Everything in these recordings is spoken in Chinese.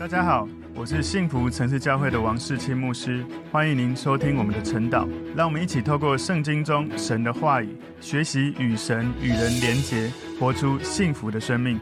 大家好，我是幸福城市教会的王世清牧师，欢迎您收听我们的晨祷。让我们一起透过圣经中神的话语，学习与神与人连结，活出幸福的生命。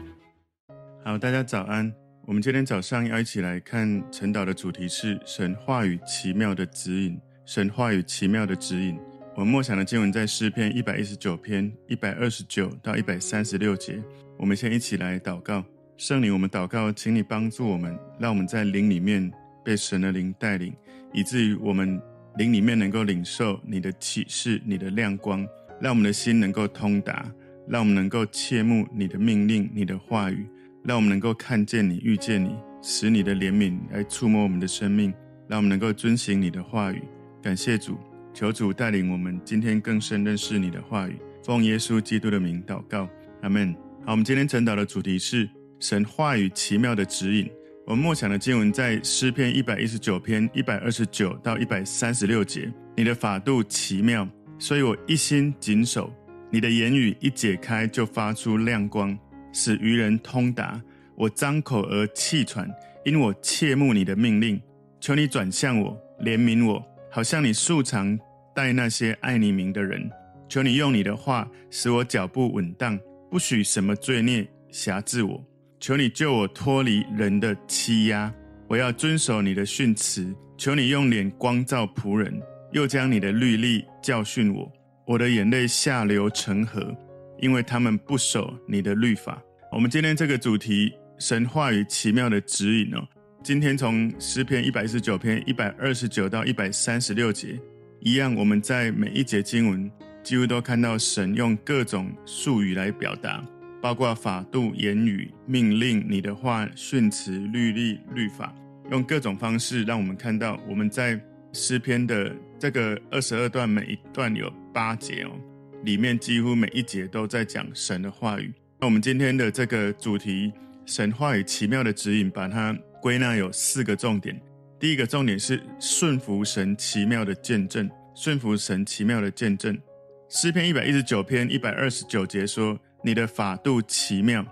好，大家早安。我们今天早上要一起来看晨祷的主题是神话语奇妙的指引。神话语奇妙的指引。我们默想的经文在诗篇一百一十九篇一百二十九到一百三十六节。我们先一起来祷告。圣灵，我们祷告，请你帮助我们，让我们在灵里面被神的灵带领，以至于我们灵里面能够领受你的启示、你的亮光，让我们的心能够通达，让我们能够切慕你的命令、你的话语，让我们能够看见你、遇见你，使你的怜悯来触摸我们的生命，让我们能够遵行你的话语。感谢主，求主带领我们今天更深认识你的话语。奉耶稣基督的名祷告，阿门。好，我们今天晨祷的主题是。神话语奇妙的指引，我们默想的经文在诗篇一百一十九篇一百二十九到一百三十六节。你的法度奇妙，所以我一心谨守。你的言语一解开，就发出亮光，使愚人通达。我张口而气喘，因我切慕你的命令。求你转向我，怜悯我，好像你素常待那些爱你名的人。求你用你的话使我脚步稳当，不许什么罪孽辖制我。求你救我脱离人的欺压，我要遵守你的训词。求你用脸光照仆人，又将你的律例教训我。我的眼泪下流成河，因为他们不守你的律法。我们今天这个主题，神话语奇妙的指引哦。今天从诗篇一百一十九篇一百二十九到一百三十六节，一样，我们在每一节经文几乎都看到神用各种术语来表达。包括法度、言语、命令、你的话、训词、律例、律法，用各种方式让我们看到，我们在诗篇的这个二十二段，每一段有八节哦，里面几乎每一节都在讲神的话语。那我们今天的这个主题，神话语奇妙的指引，把它归纳有四个重点。第一个重点是顺服神奇妙的见证，顺服神奇妙的见证。诗篇一百一十九篇一百二十九节说。你的法度奇妙，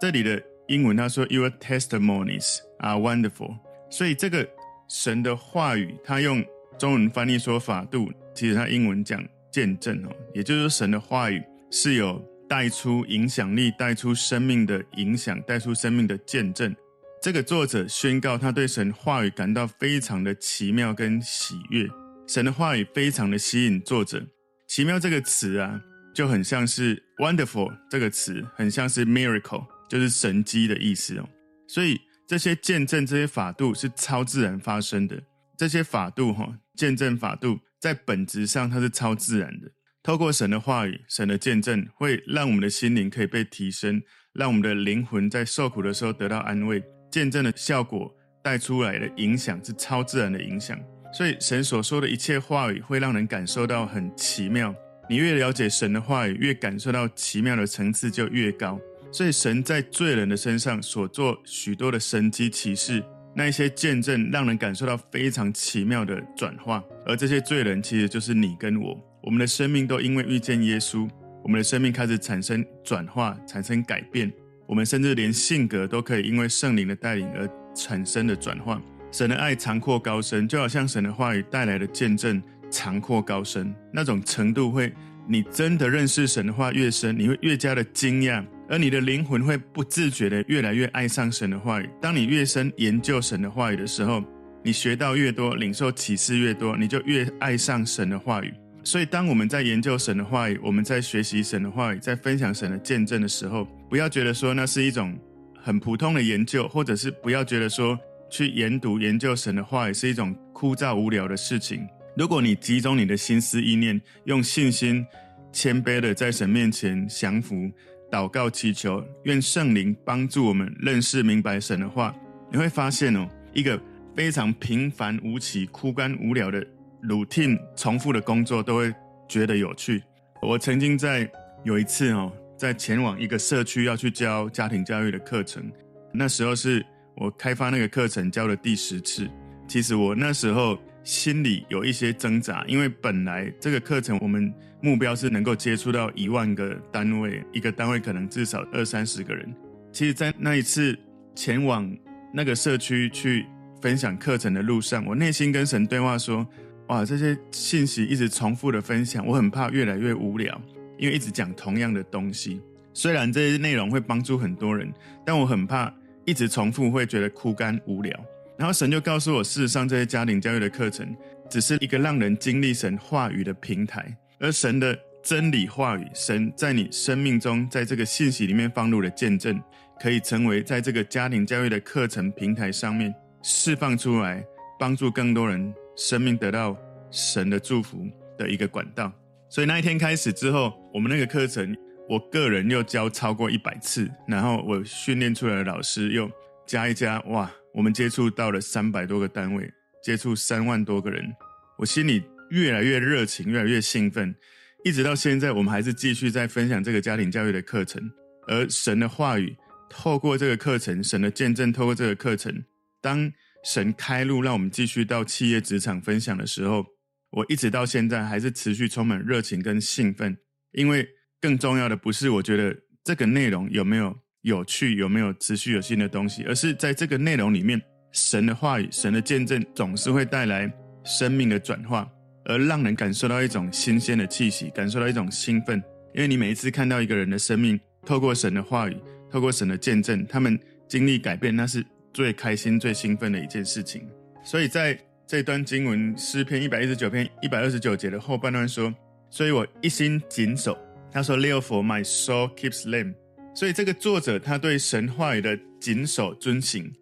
这里的英文他说，Your testimonies are wonderful。所以这个神的话语，他用中文翻译说法度，其实他英文讲见证哦，也就是神的话语是有带出影响力、带出生命的影响、带出生命的见证。这个作者宣告他对神话语感到非常的奇妙跟喜悦，神的话语非常的吸引作者。奇妙这个词啊。就很像是 wonderful 这个词，很像是 miracle，就是神迹的意思哦。所以这些见证、这些法度是超自然发生的。这些法度哈，见证法度在本质上它是超自然的。透过神的话语、神的见证，会让我们的心灵可以被提升，让我们的灵魂在受苦的时候得到安慰。见证的效果带出来的影响是超自然的影响。所以神所说的一切话语会让人感受到很奇妙。你越了解神的话语，越感受到奇妙的层次就越高。所以神在罪人的身上所做许多的神迹奇事，那一些见证让人感受到非常奇妙的转化。而这些罪人其实就是你跟我，我们的生命都因为遇见耶稣，我们的生命开始产生转化，产生改变。我们甚至连性格都可以因为圣灵的带领而产生的转化。神的爱长阔高深，就好像神的话语带来的见证。长阔高深那种程度会，你真的认识神的话越深，你会越加的惊讶，而你的灵魂会不自觉的越来越爱上神的话语。当你越深研究神的话语的时候，你学到越多，领受启示越多，你就越爱上神的话语。所以，当我们在研究神的话语，我们在学习神的话语，在分享神的见证的时候，不要觉得说那是一种很普通的研究，或者是不要觉得说去研读研究神的话语是一种枯燥无聊的事情。如果你集中你的心思意念，用信心、谦卑的在神面前降服、祷告、祈求，愿圣灵帮助我们认识明白神的话，你会发现哦，一个非常平凡无奇、枯干无聊的 routine 重复的工作都会觉得有趣。我曾经在有一次哦，在前往一个社区要去教家庭教育的课程，那时候是我开发那个课程教的第十次。其实我那时候。心里有一些挣扎，因为本来这个课程我们目标是能够接触到一万个单位，一个单位可能至少二三十个人。其实，在那一次前往那个社区去分享课程的路上，我内心跟神对话说：哇，这些信息一直重复的分享，我很怕越来越无聊，因为一直讲同样的东西。虽然这些内容会帮助很多人，但我很怕一直重复会觉得枯干无聊。然后神就告诉我，事实上这些家庭教育的课程只是一个让人经历神话语的平台，而神的。真理话语，神在你生命中，在这个信息里面放入的见证，可以成为在这个家庭教育的课程平台上面释放出来，帮助更多人生命得到神的祝福的一个管道。所以那一天开始之后，我们那个课程，我个人又教超过一百次，然后我训练出来的老师又加一加，哇，我们接触到了三百多个单位，接触三万多个人，我心里越来越热情，越来越兴奋。一直到现在，我们还是继续在分享这个家庭教育的课程，而神的话语透过这个课程，神的见证透过这个课程，当神开路让我们继续到企业职场分享的时候，我一直到现在还是持续充满热情跟兴奋，因为更重要的不是我觉得这个内容有没有有趣，有没有持续有新的东西，而是在这个内容里面，神的话语、神的见证总是会带来生命的转化。而让人感受到一种新鲜的气息，感受到一种兴奋，因为你每一次看到一个人的生命，透过神的话语，透过神的见证，他们经历改变，那是最开心、最兴奋的一件事情。所以在这段经文诗篇一百一十九篇一百二十九节的后半段说：“所以我一心谨守。”他说：“Live for my soul keeps them。”所以这个作者他对神话语的谨守遵行，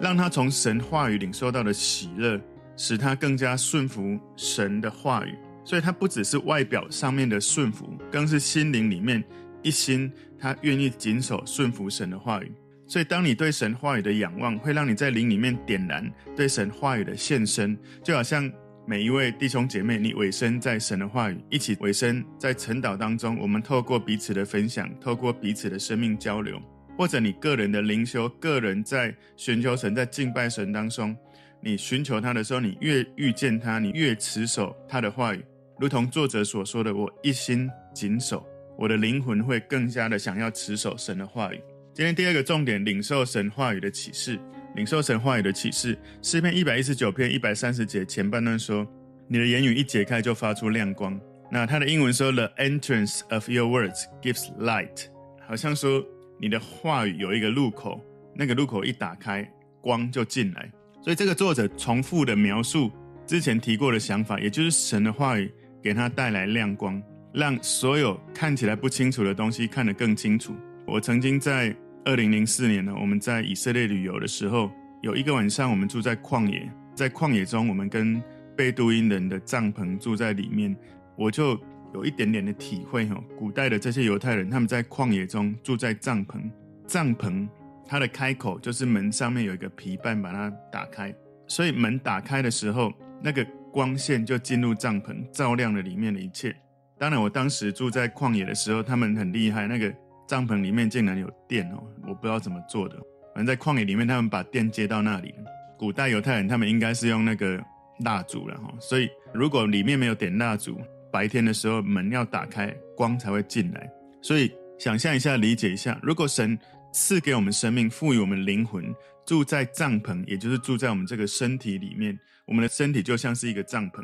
让他从神话语领受到的喜乐。使他更加顺服神的话语，所以他不只是外表上面的顺服，更是心灵里面一心，他愿意谨守顺服神的话语。所以，当你对神话语的仰望，会让你在灵里面点燃对神话语的献身，就好像每一位弟兄姐妹，你委身在神的话语，一起委身在晨祷当中，我们透过彼此的分享，透过彼此的生命交流，或者你个人的灵修，个人在寻求神，在敬拜神当中。你寻求他的时候，你越遇见他，你越持守他的话语，如同作者所说的：“我一心谨守，我的灵魂会更加的想要持守神的话语。”今天第二个重点，领受神话语的启示，领受神话语的启示。诗篇一百一十九篇一百三十节前半段说：“你的言语一解开，就发出亮光。”那他的英文说：“The entrance of your words gives light。”好像说你的话语有一个入口，那个入口一打开，光就进来。所以这个作者重复的描述之前提过的想法，也就是神的话语给他带来亮光，让所有看起来不清楚的东西看得更清楚。我曾经在二零零四年呢，我们在以色列旅游的时候，有一个晚上我们住在旷野，在旷野中，我们跟贝都因人的帐篷住在里面，我就有一点点的体会哈，古代的这些犹太人他们在旷野中住在帐篷，帐篷。它的开口就是门上面有一个皮瓣，把它打开，所以门打开的时候，那个光线就进入帐篷，照亮了里面的一切。当然，我当时住在旷野的时候，他们很厉害，那个帐篷里面竟然有电哦，我不知道怎么做的。反正在旷野里面，他们把电接到那里。古代犹太人他们应该是用那个蜡烛了哈，所以如果里面没有点蜡烛，白天的时候门要打开，光才会进来。所以想象一下，理解一下，如果神。赐给我们生命，赋予我们灵魂，住在帐篷，也就是住在我们这个身体里面。我们的身体就像是一个帐篷，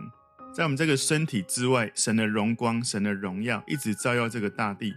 在我们这个身体之外，神的荣光、神的荣耀一直照耀这个大地。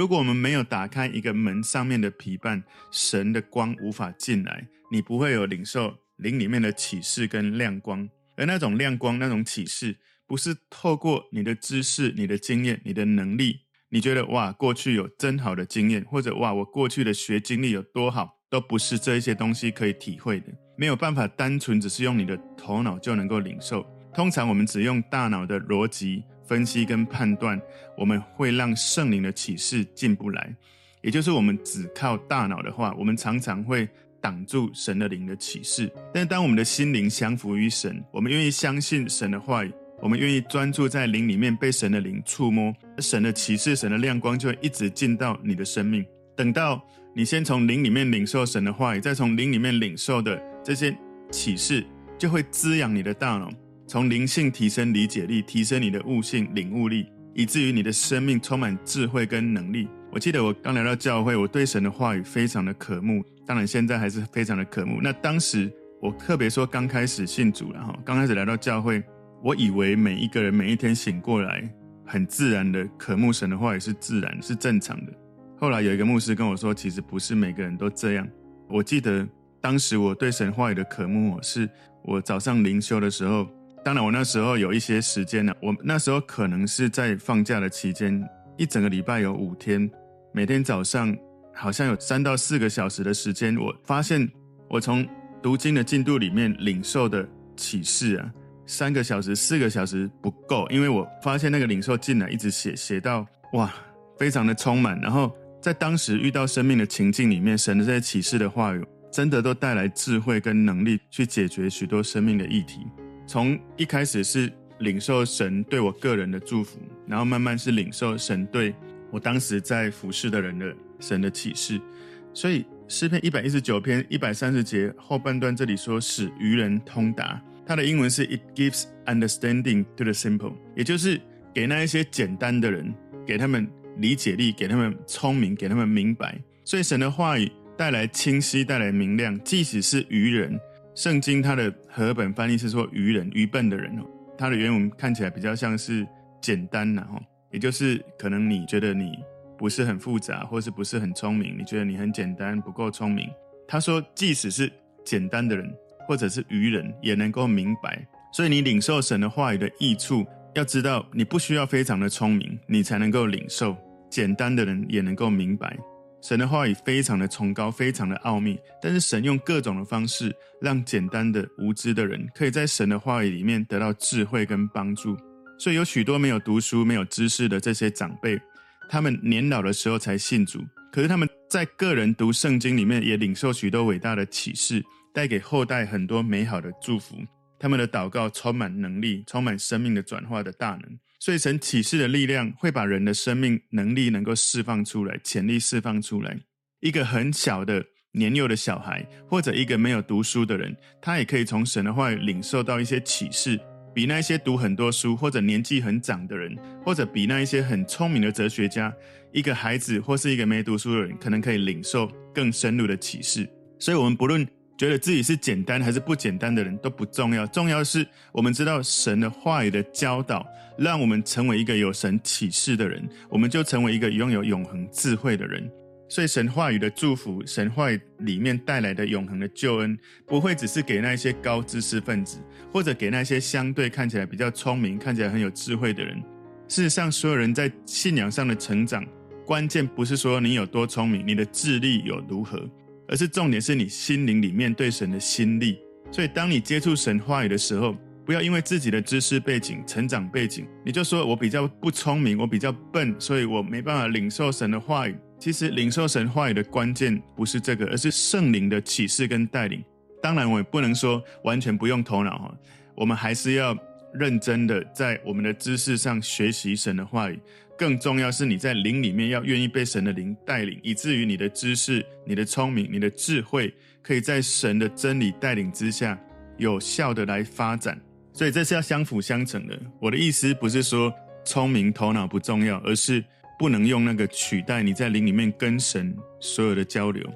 如果我们没有打开一个门上面的皮瓣，神的光无法进来，你不会有领受灵里面的启示跟亮光。而那种亮光、那种启示，不是透过你的知识、你的经验、你的能力。你觉得哇，过去有真好的经验，或者哇，我过去的学经历有多好，都不是这一些东西可以体会的，没有办法单纯只是用你的头脑就能够领受。通常我们只用大脑的逻辑分析跟判断，我们会让圣灵的启示进不来。也就是我们只靠大脑的话，我们常常会挡住神的灵的启示。但当我们的心灵降服于神，我们愿意相信神的话语。我们愿意专注在灵里面，被神的灵触摸，神的启示、神的亮光就会一直进到你的生命。等到你先从灵里面领受神的话语，再从灵里面领受的这些启示，就会滋养你的大脑，从灵性提升理解力，提升你的悟性领悟力，以至于你的生命充满智慧跟能力。我记得我刚来到教会，我对神的话语非常的渴慕。当然现在还是非常的渴慕。那当时我特别说，刚开始信主了哈，刚开始来到教会，我以为每一个人每一天醒过来，很自然的渴慕神的话语是自然是正常的。后来有一个牧师跟我说，其实不是每个人都这样。我记得当时我对神话语的渴慕，是我早上灵修的时候。当然，我那时候有一些时间呢。我那时候可能是在放假的期间，一整个礼拜有五天，每天早上好像有三到四个小时的时间。我发现我从读经的进度里面领受的启示啊，三个小时、四个小时不够，因为我发现那个领受进来一直写写到哇，非常的充满。然后在当时遇到生命的情境里面，神的这些启示的话语，真的都带来智慧跟能力去解决许多生命的议题。从一开始是领受神对我个人的祝福，然后慢慢是领受神对我当时在服侍的人的神的启示。所以诗篇一百一十九篇一百三十节后半段这里说，使愚人通达，它的英文是 It gives understanding to the simple，也就是给那一些简单的人，给他们理解力，给他们聪明，给他们明白。所以神的话语带来清晰，带来明亮，即使是愚人。圣经它的和本翻译是说愚人、愚笨的人哦，它的原文看起来比较像是简单呐，哈，也就是可能你觉得你不是很复杂，或是不是很聪明，你觉得你很简单，不够聪明。他说，即使是简单的人，或者是愚人，也能够明白。所以你领受神的话语的益处，要知道你不需要非常的聪明，你才能够领受。简单的人也能够明白。神的话语非常的崇高，非常的奥秘，但是神用各种的方式，让简单的无知的人，可以在神的话语里面得到智慧跟帮助。所以有许多没有读书、没有知识的这些长辈，他们年老的时候才信主，可是他们在个人读圣经里面，也领受许多伟大的启示，带给后代很多美好的祝福。他们的祷告充满能力，充满生命的转化的大能。所以，神启示的力量会把人的生命能力能够释放出来，潜力释放出来。一个很小的年幼的小孩，或者一个没有读书的人，他也可以从神的话语领受到一些启示，比那些读很多书或者年纪很长的人，或者比那一些很聪明的哲学家，一个孩子或是一个没读书的人，可能可以领受更深入的启示。所以，我们不论。觉得自己是简单还是不简单的人都不重要，重要是我们知道神的话语的教导，让我们成为一个有神启示的人，我们就成为一个拥有永恒智慧的人。所以神话语的祝福，神话语里面带来的永恒的救恩，不会只是给那些高知识分子，或者给那些相对看起来比较聪明、看起来很有智慧的人。事实上，所有人在信仰上的成长，关键不是说你有多聪明，你的智力有如何。而是重点是你心灵里面对神的心力，所以当你接触神话语的时候，不要因为自己的知识背景、成长背景，你就说我比较不聪明，我比较笨，所以我没办法领受神的话语。其实领受神话语的关键不是这个，而是圣灵的启示跟带领。当然，我也不能说完全不用头脑哈，我们还是要认真的在我们的知识上学习神的话语。更重要是你在灵里面要愿意被神的灵带领，以至于你的知识、你的聪明、你的智慧，可以在神的真理带领之下，有效的来发展。所以这是要相辅相成的。我的意思不是说聪明头脑不重要，而是不能用那个取代你在灵里面跟神所有的交流。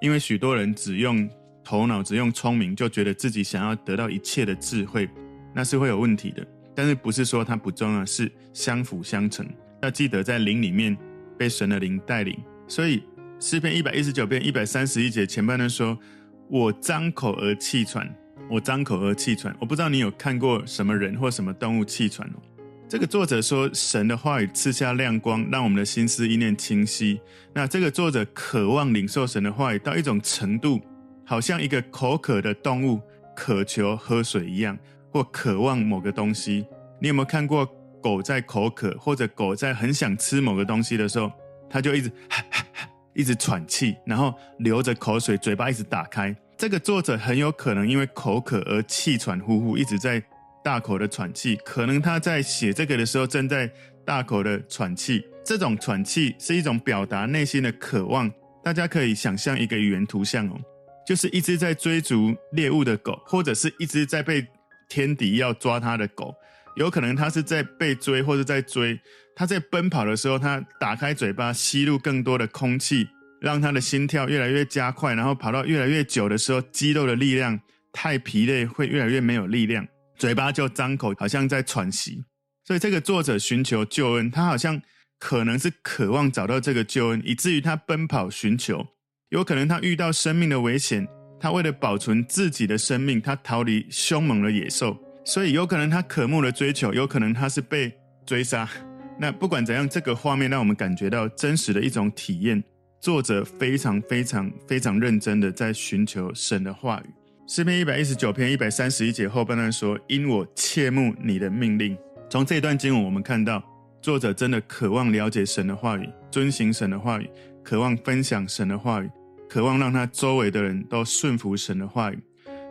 因为许多人只用头脑、只用聪明，就觉得自己想要得到一切的智慧，那是会有问题的。但是不是说它不重要，是相辅相成。要记得在灵里面被神的灵带领，所以诗篇一百一十九篇一百三十一节前半段说：“我张口而气喘，我张口而气喘。”我不知道你有看过什么人或什么动物气喘哦。这个作者说，神的话语赐下亮光，让我们的心思意念清晰。那这个作者渴望领受神的话语到一种程度，好像一个口渴的动物渴求喝水一样，或渴望某个东西。你有没有看过？狗在口渴，或者狗在很想吃某个东西的时候，它就一直哈哈哈，一直喘气，然后流着口水，嘴巴一直打开。这个作者很有可能因为口渴而气喘呼呼，一直在大口的喘气。可能他在写这个的时候正在大口的喘气。这种喘气是一种表达内心的渴望。大家可以想象一个语言图像哦，就是一只在追逐猎物的狗，或者是一只在被天敌要抓它的狗。有可能他是在被追，或者在追。他在奔跑的时候，他打开嘴巴吸入更多的空气，让他的心跳越来越加快，然后跑到越来越久的时候，肌肉的力量太疲累，会越来越没有力量，嘴巴就张口，好像在喘息。所以这个作者寻求救恩，他好像可能是渴望找到这个救恩，以至于他奔跑寻求。有可能他遇到生命的危险，他为了保存自己的生命，他逃离凶猛的野兽。所以有可能他渴慕的追求，有可能他是被追杀。那不管怎样，这个画面让我们感觉到真实的一种体验。作者非常非常非常认真的在寻求神的话语。诗篇一百一十九篇一百三十一节后半段说：“因我切慕你的命令。”从这段经文，我们看到作者真的渴望了解神的话语，遵行神的话语，渴望分享神的话语，渴望让他周围的人都顺服神的话语。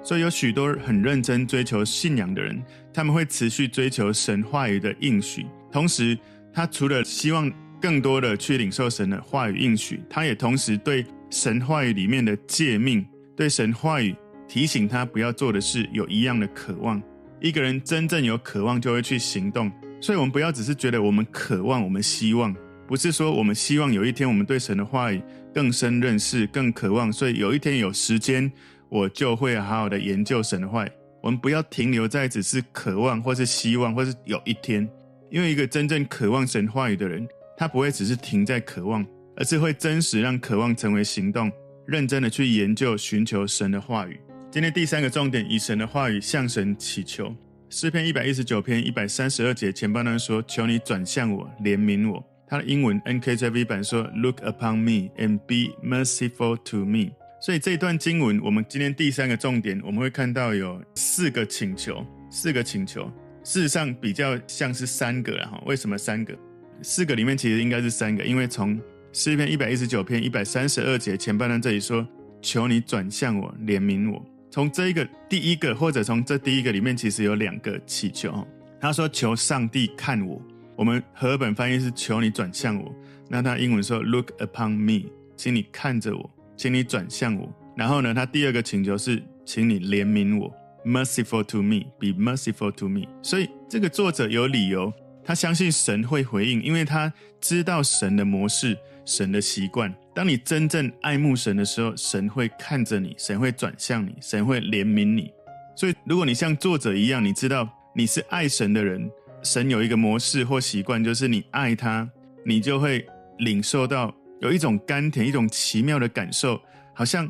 所以有许多很认真追求信仰的人，他们会持续追求神话语的应许，同时他除了希望。更多的去领受神的话语应许，他也同时对神话语里面的诫命，对神话语提醒他不要做的事，有一样的渴望。一个人真正有渴望，就会去行动。所以，我们不要只是觉得我们渴望，我们希望，不是说我们希望有一天我们对神的话语更深认识、更渴望。所以，有一天有时间，我就会好好的研究神的话语。我们不要停留在只是渴望，或是希望，或是有一天，因为一个真正渴望神话语的人。他不会只是停在渴望，而是会真实让渴望成为行动，认真的去研究、寻求神的话语。今天第三个重点，以神的话语向神祈求。诗篇一百一十九篇一百三十二节前半段说：“求你转向我，怜悯我。”他的英文 NKJV 版说：“Look upon me and be merciful to me。”所以这一段经文，我们今天第三个重点，我们会看到有四个请求，四个请求。事实上比较像是三个了哈。为什么三个？四个里面其实应该是三个，因为从诗篇一百一十九篇一百三十二节前半段这里说：“求你转向我，怜悯我。”从这一个第一个，或者从这第一个里面，其实有两个祈求。他说：“求上帝看我。”我们和本翻译是“求你转向我”，那他英文说 “Look upon me”，请你看着我，请你转向我。然后呢，他第二个请求是：“请你怜悯我，Merciful to me，Be merciful to me。”所以这个作者有理由。他相信神会回应，因为他知道神的模式、神的习惯。当你真正爱慕神的时候，神会看着你，神会转向你，神会怜悯你。所以，如果你像作者一样，你知道你是爱神的人，神有一个模式或习惯，就是你爱他，你就会领受到有一种甘甜、一种奇妙的感受。好像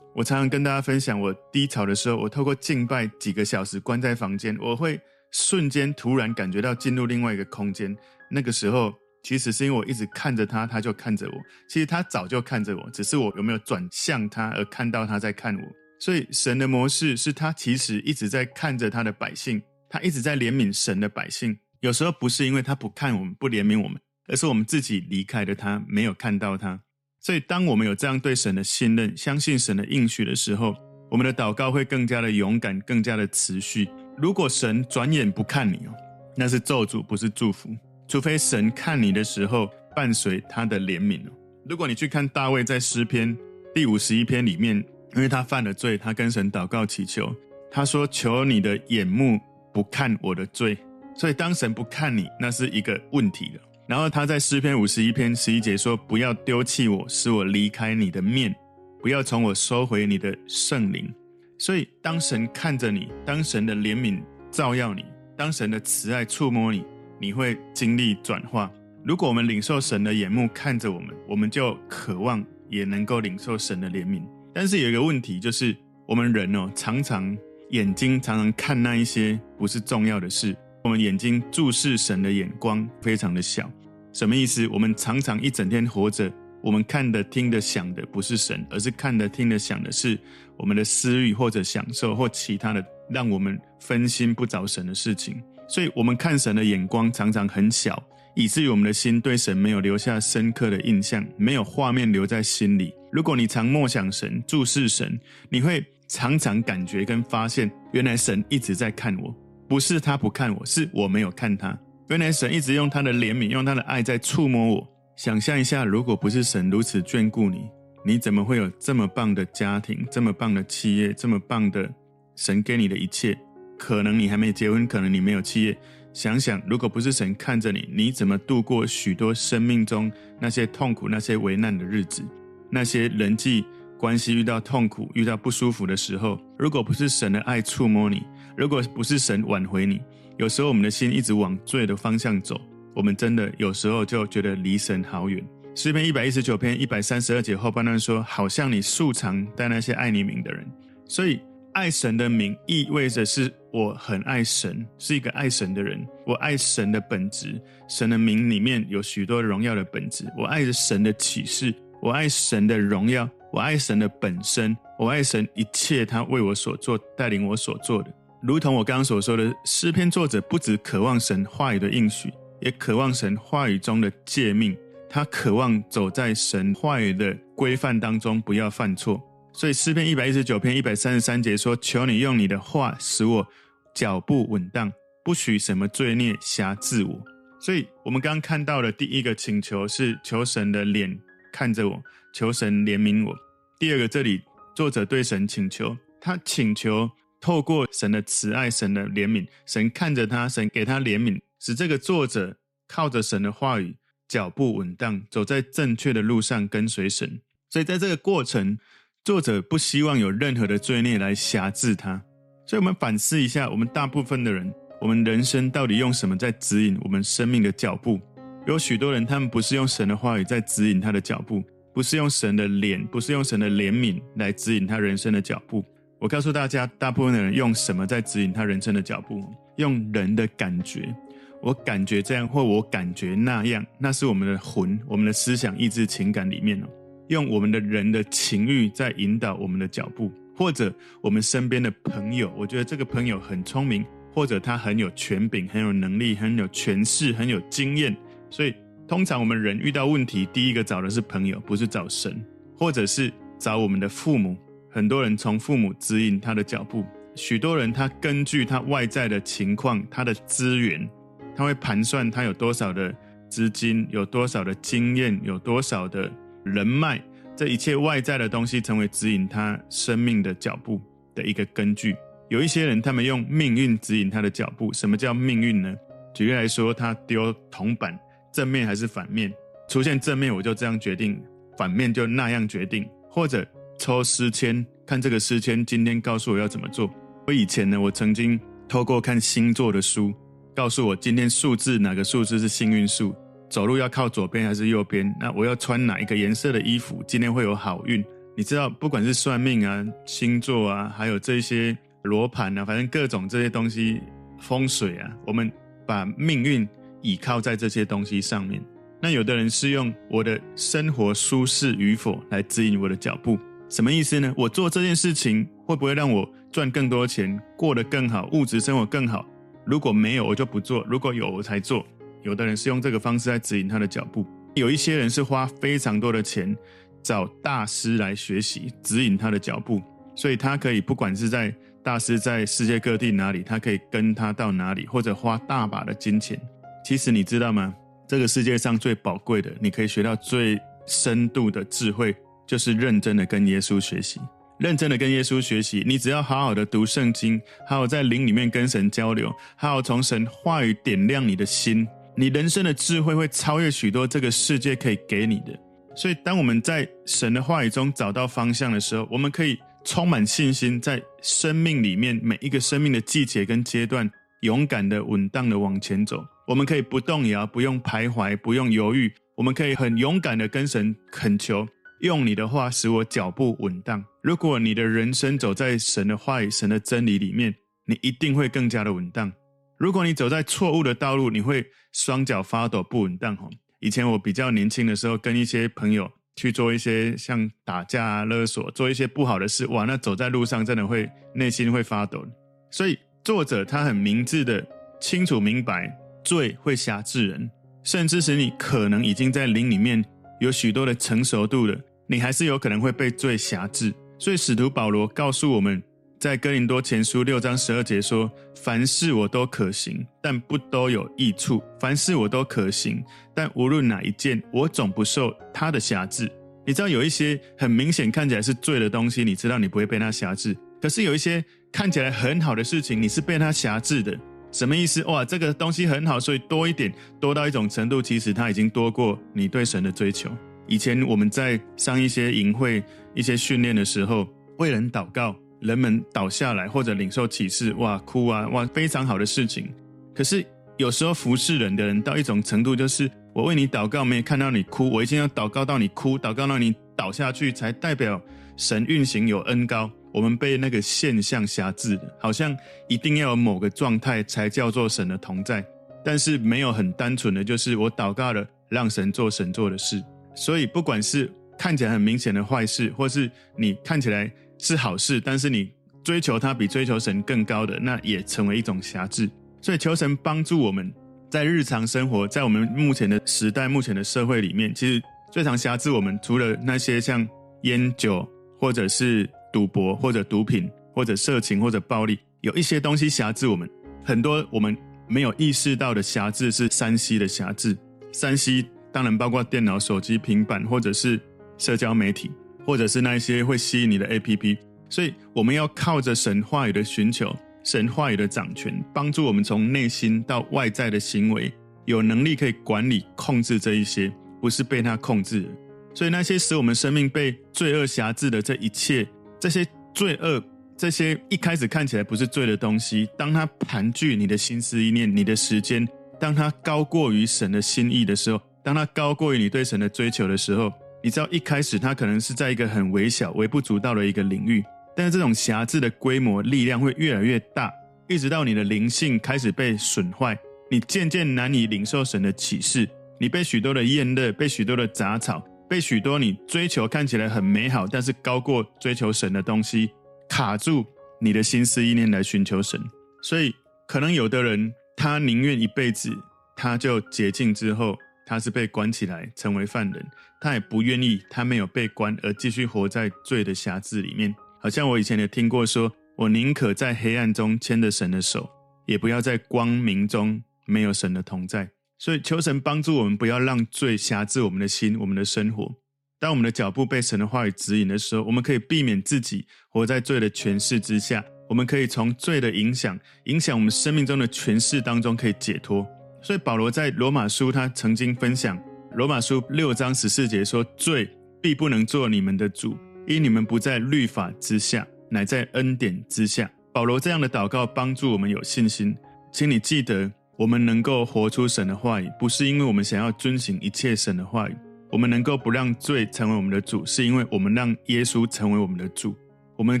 我常常跟大家分享，我低潮的时候，我透过敬拜几个小时关在房间，我会。瞬间突然感觉到进入另外一个空间，那个时候其实是因为我一直看着他，他就看着我。其实他早就看着我，只是我有没有转向他而看到他在看我。所以神的模式是他其实一直在看着他的百姓，他一直在怜悯神的百姓。有时候不是因为他不看我们，不怜悯我们，而是我们自己离开了他，没有看到他。所以当我们有这样对神的信任，相信神的应许的时候，我们的祷告会更加的勇敢，更加的持续。如果神转眼不看你哦，那是咒诅，不是祝福。除非神看你的时候伴随他的怜悯哦。如果你去看大卫在诗篇第五十一篇里面，因为他犯了罪，他跟神祷告祈求，他说：“求你的眼目不看我的罪。”所以当神不看你，那是一个问题了。然后他在诗篇五十一篇十一节说：“不要丢弃我，使我离开你的面；不要从我收回你的圣灵。”所以，当神看着你，当神的怜悯照耀你，当神的慈爱触摸你，你会经历转化。如果我们领受神的眼目看着我们，我们就渴望也能够领受神的怜悯。但是有一个问题，就是我们人哦，常常眼睛常常看那一些不是重要的事，我们眼睛注视神的眼光非常的小。什么意思？我们常常一整天活着。我们看的、听的、想的不是神，而是看的、听的、想的是我们的私欲或者享受或其他的，让我们分心不着神的事情。所以，我们看神的眼光常常很小，以至于我们的心对神没有留下深刻的印象，没有画面留在心里。如果你常默想神、注视神，你会常常感觉跟发现，原来神一直在看我，不是他不看我，是我没有看他。原来神一直用他的怜悯、用他的爱在触摸我。想象一下，如果不是神如此眷顾你，你怎么会有这么棒的家庭、这么棒的企业、这么棒的神给你的一切？可能你还没结婚，可能你没有企业。想想，如果不是神看着你，你怎么度过许多生命中那些痛苦、那些危难的日子？那些人际关系遇到痛苦、遇到不舒服的时候，如果不是神的爱触摸你，如果不是神挽回你，有时候我们的心一直往罪的方向走，我们真的有时候就觉得离神好远。诗篇一百一十九篇一百三十二节后半段说：“好像你素常待那些爱你名的人。”所以爱神的名意味着是我很爱神，是一个爱神的人。我爱神的本质，神的名里面有许多荣耀的本质。我爱着神的启示，我爱神的荣耀，我爱神的本身，我爱神一切他为我所做、带领我所做的。如同我刚刚所说的，诗篇作者不只渴望神话语的应许，也渴望神话语中的诫命。他渴望走在神话语的规范当中，不要犯错。所以诗篇一百一十九篇一百三十三节说：“求你用你的话使我脚步稳当，不许什么罪孽辖制我。”所以，我们刚刚看到的第一个请求是求神的脸看着我，求神怜悯我。第二个，这里作者对神请求，他请求透过神的慈爱、神的怜悯，神看着他，神给他怜悯，使这个作者靠着神的话语。脚步稳当，走在正确的路上，跟随神。所以，在这个过程，作者不希望有任何的罪孽来辖制他。所以，我们反思一下，我们大部分的人，我们人生到底用什么在指引我们生命的脚步？有许多人，他们不是用神的话语在指引他的脚步，不是用神的脸，不是用神的怜悯来指引他人生的脚步。我告诉大家，大部分的人用什么在指引他人生的脚步？用人的感觉。我感觉这样，或我感觉那样，那是我们的魂，我们的思想、意志、情感里面哦，用我们的人的情欲在引导我们的脚步，或者我们身边的朋友，我觉得这个朋友很聪明，或者他很有权柄、很有能力、很有权势、很有经验，所以通常我们人遇到问题，第一个找的是朋友，不是找神，或者是找我们的父母。很多人从父母指引他的脚步，许多人他根据他外在的情况、他的资源。他会盘算他有多少的资金，有多少的经验，有多少的人脉，这一切外在的东西成为指引他生命的脚步的一个根据。有一些人，他们用命运指引他的脚步。什么叫命运呢？举例来说，他丢铜板，正面还是反面？出现正面，我就这样决定；反面就那样决定。或者抽诗签，看这个诗签今天告诉我要怎么做。我以前呢，我曾经透过看星座的书。告诉我今天数字哪个数字是幸运数？走路要靠左边还是右边？那我要穿哪一个颜色的衣服？今天会有好运？你知道，不管是算命啊、星座啊，还有这些罗盘啊，反正各种这些东西，风水啊，我们把命运倚靠在这些东西上面。那有的人是用我的生活舒适与否来指引我的脚步，什么意思呢？我做这件事情会不会让我赚更多钱，过得更好，物质生活更好？如果没有，我就不做；如果有，我才做。有的人是用这个方式来指引他的脚步，有一些人是花非常多的钱找大师来学习，指引他的脚步，所以他可以不管是在大师在世界各地哪里，他可以跟他到哪里，或者花大把的金钱。其实你知道吗？这个世界上最宝贵的，你可以学到最深度的智慧，就是认真的跟耶稣学习。认真的跟耶稣学习，你只要好好的读圣经，好好在灵里面跟神交流，好好从神话语点亮你的心，你人生的智慧会超越许多这个世界可以给你的。所以，当我们在神的话语中找到方向的时候，我们可以充满信心，在生命里面每一个生命的季节跟阶段，勇敢的、稳当的往前走。我们可以不动摇，不用徘徊，不用犹豫，我们可以很勇敢的跟神恳求。用你的话使我脚步稳当。如果你的人生走在神的话语、神的真理里面，你一定会更加的稳当。如果你走在错误的道路，你会双脚发抖、不稳当。以前我比较年轻的时候，跟一些朋友去做一些像打架啊、勒索，做一些不好的事，哇，那走在路上真的会内心会发抖。所以作者他很明智的、清楚明白，罪会辖制人，甚至使你可能已经在灵里面有许多的成熟度了。你还是有可能会被罪辖制，所以使徒保罗告诉我们，在哥林多前书六章十二节说：“凡事我都可行，但不都有益处；凡事我都可行，但无论哪一件，我总不受他的辖制。”你知道有一些很明显看起来是罪的东西，你知道你不会被他辖制；可是有一些看起来很好的事情，你是被他辖制的。什么意思？哇，这个东西很好，所以多一点，多到一种程度，其实他已经多过你对神的追求。以前我们在上一些营会、一些训练的时候，为人祷告，人们倒下来或者领受启示，哇，哭啊，哇，非常好的事情。可是有时候服侍人的人到一种程度，就是我为你祷告，没有看到你哭，我一定要祷告到你哭，祷告到你倒下去，才代表神运行有恩高。我们被那个现象辖制的，好像一定要有某个状态才叫做神的同在，但是没有很单纯的就是我祷告了，让神做神做的事。所以，不管是看起来很明显的坏事，或是你看起来是好事，但是你追求它比追求神更高的，那也成为一种辖制。所以，求神帮助我们在日常生活，在我们目前的时代、目前的社会里面，其实最常辖制我们，除了那些像烟酒，或者是赌博，或者毒品，或者色情，或者暴力，有一些东西辖制我们。很多我们没有意识到的辖制是山西的辖制，3C。当然，包括电脑、手机、平板，或者是社交媒体，或者是那一些会吸引你的 APP。所以，我们要靠着神话语的寻求，神话语的掌权，帮助我们从内心到外在的行为，有能力可以管理、控制这一些，不是被他控制。所以，那些使我们生命被罪恶辖制的这一切，这些罪恶，这些一开始看起来不是罪的东西，当它盘踞你的心思意念、你的时间，当它高过于神的心意的时候。当它高过于你对神的追求的时候，你知道一开始它可能是在一个很微小、微不足道的一个领域，但是这种辖制的规模、力量会越来越大，一直到你的灵性开始被损坏，你渐渐难以领受神的启示，你被许多的宴乐、被许多的杂草、被许多你追求看起来很美好，但是高过追求神的东西卡住你的心思意念来寻求神，所以可能有的人他宁愿一辈子他就洁净之后。他是被关起来成为犯人，他也不愿意，他没有被关而继续活在罪的辖制里面。好像我以前也听过说，我宁可在黑暗中牵着神的手，也不要在光明中没有神的同在。所以求神帮助我们，不要让罪辖制我们的心、我们的生活。当我们的脚步被神的话语指引的时候，我们可以避免自己活在罪的权势之下，我们可以从罪的影响、影响我们生命中的权势当中可以解脱。所以保罗在罗马书，他曾经分享罗马书六章十四节说：“罪必不能做你们的主，因你们不在律法之下，乃在恩典之下。”保罗这样的祷告帮助我们有信心。请你记得，我们能够活出神的话语，不是因为我们想要遵行一切神的话语。我们能够不让罪成为我们的主，是因为我们让耶稣成为我们的主。我们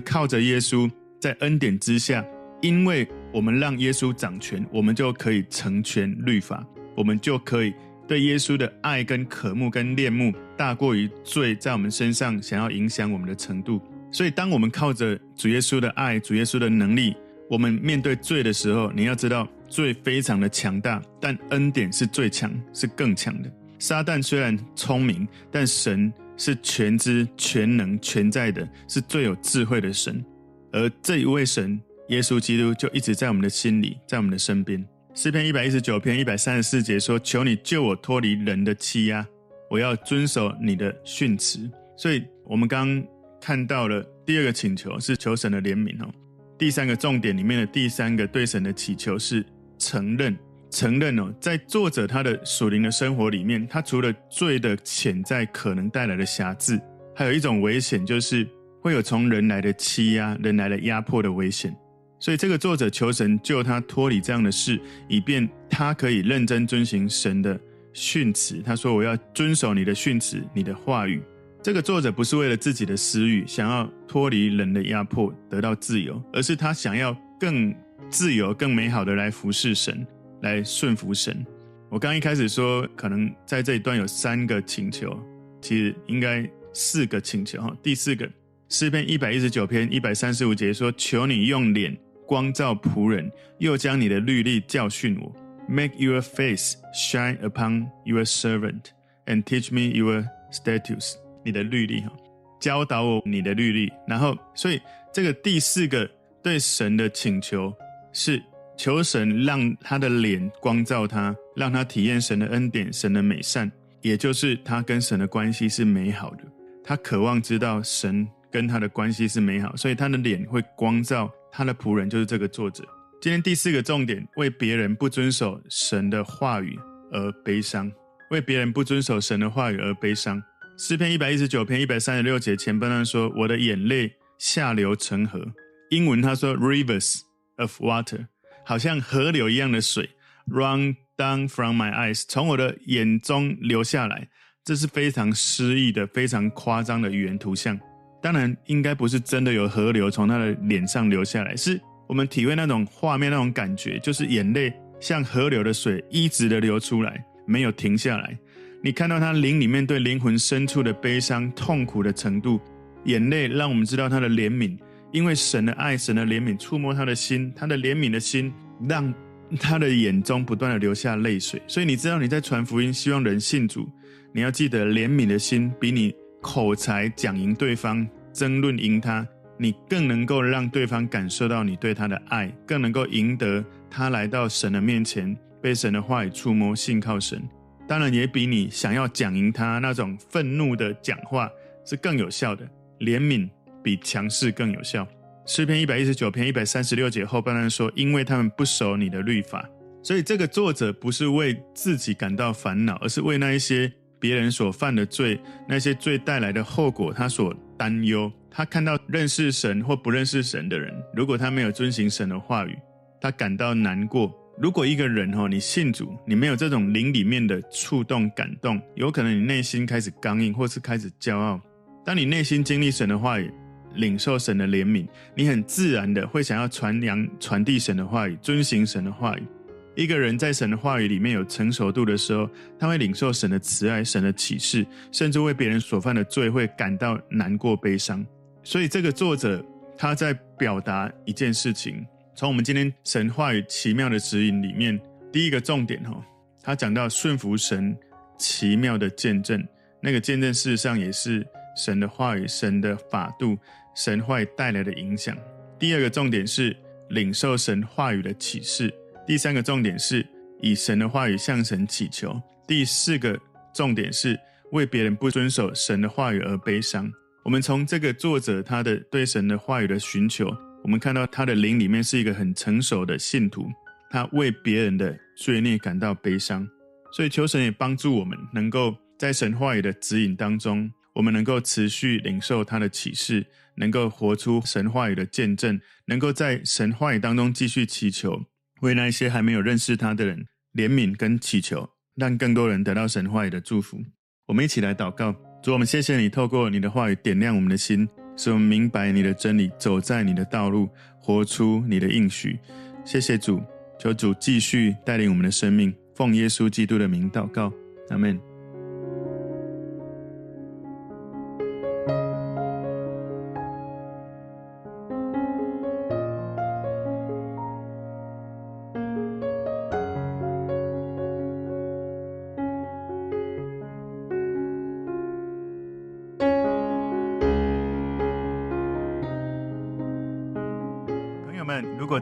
靠着耶稣在恩典之下。因为我们让耶稣掌权，我们就可以成全律法，我们就可以对耶稣的爱跟渴慕跟恋慕大过于罪在我们身上想要影响我们的程度。所以，当我们靠着主耶稣的爱、主耶稣的能力，我们面对罪的时候，你要知道，罪非常的强大，但恩典是最强，是更强的。撒旦虽然聪明，但神是全知、全能、全在的，是最有智慧的神，而这一位神。耶稣基督就一直在我们的心里，在我们的身边。诗篇一百一十九篇一百三十四节说：“求你救我脱离人的欺压，我要遵守你的训词。”所以，我们刚看到了第二个请求是求神的怜悯哦。第三个重点里面的第三个对神的祈求是承认，承认哦，在作者他的属灵的生活里面，他除了罪的潜在可能带来的瑕疵，还有一种危险，就是会有从人来的欺压、人来的压迫的危险。所以，这个作者求神救他脱离这样的事，以便他可以认真遵行神的训词。他说：“我要遵守你的训词，你的话语。”这个作者不是为了自己的私欲，想要脱离人的压迫，得到自由，而是他想要更自由、更美好的来服侍神，来顺服神。我刚一开始说，可能在这一段有三个请求，其实应该四个请求哈。第四个，诗篇一百一十九篇一百三十五节说：“求你用脸。”光照仆人，又将你的律例教训我。Make your face shine upon your servant, and teach me your statutes。你的律例哈，教导我你的律例。然后，所以这个第四个对神的请求是求神让他的脸光照他，让他体验神的恩典、神的美善，也就是他跟神的关系是美好的。他渴望知道神跟他的关系是美好，所以他的脸会光照。他的仆人就是这个作者。今天第四个重点，为别人不遵守神的话语而悲伤，为别人不遵守神的话语而悲伤。诗篇一百一十九篇一百三十六节前半段说：“我的眼泪下流成河。”英文他说：“rivers of water”，好像河流一样的水，run down from my eyes，从我的眼中流下来。这是非常诗意的、非常夸张的语言图像。当然，应该不是真的有河流从他的脸上流下来，是我们体会那种画面、那种感觉，就是眼泪像河流的水一直的流出来，没有停下来。你看到他灵里面对灵魂深处的悲伤、痛苦的程度，眼泪让我们知道他的怜悯，因为神的爱、神的怜悯触摸他的心，他的怜悯的心让他的眼中不断的流下泪水。所以你知道你在传福音，希望人信主，你要记得怜悯的心比你。口才讲赢对方，争论赢他，你更能够让对方感受到你对他的爱，更能够赢得他来到神的面前，被神的话语触摸，信靠神。当然，也比你想要讲赢他那种愤怒的讲话是更有效的。怜悯比强势更有效。诗篇一百一十九篇一百三十六节后半段说：“因为他们不守你的律法。”所以，这个作者不是为自己感到烦恼，而是为那一些。别人所犯的罪，那些罪带来的后果，他所担忧。他看到认识神或不认识神的人，如果他没有遵行神的话语，他感到难过。如果一个人哈，你信主，你没有这种灵里面的触动感动，有可能你内心开始刚硬，或是开始骄傲。当你内心经历神的话语，领受神的怜悯，你很自然的会想要传扬、传递神的话语，遵行神的话语。一个人在神的话语里面有成熟度的时候，他会领受神的慈爱、神的启示，甚至为别人所犯的罪会感到难过、悲伤。所以，这个作者他在表达一件事情。从我们今天神话语奇妙的指引里面，第一个重点哈，他讲到顺服神奇妙的见证，那个见证事实上也是神的话语、神的法度、神话语带来的影响。第二个重点是领受神话语的启示。第三个重点是以神的话语向神祈求。第四个重点是为别人不遵守神的话语而悲伤。我们从这个作者他的对神的话语的寻求，我们看到他的灵里面是一个很成熟的信徒，他为别人的罪孽感到悲伤。所以求神也帮助我们，能够在神话语的指引当中，我们能够持续领受他的启示，能够活出神话语的见证，能够在神话语当中继续祈求。为那些还没有认识他的人怜悯跟祈求，让更多人得到神话语的祝福。我们一起来祷告，主，我们谢谢你透过你的话语点亮我们的心，使我们明白你的真理，走在你的道路，活出你的应许。谢谢主，求主继续带领我们的生命，奉耶稣基督的名祷告，阿门。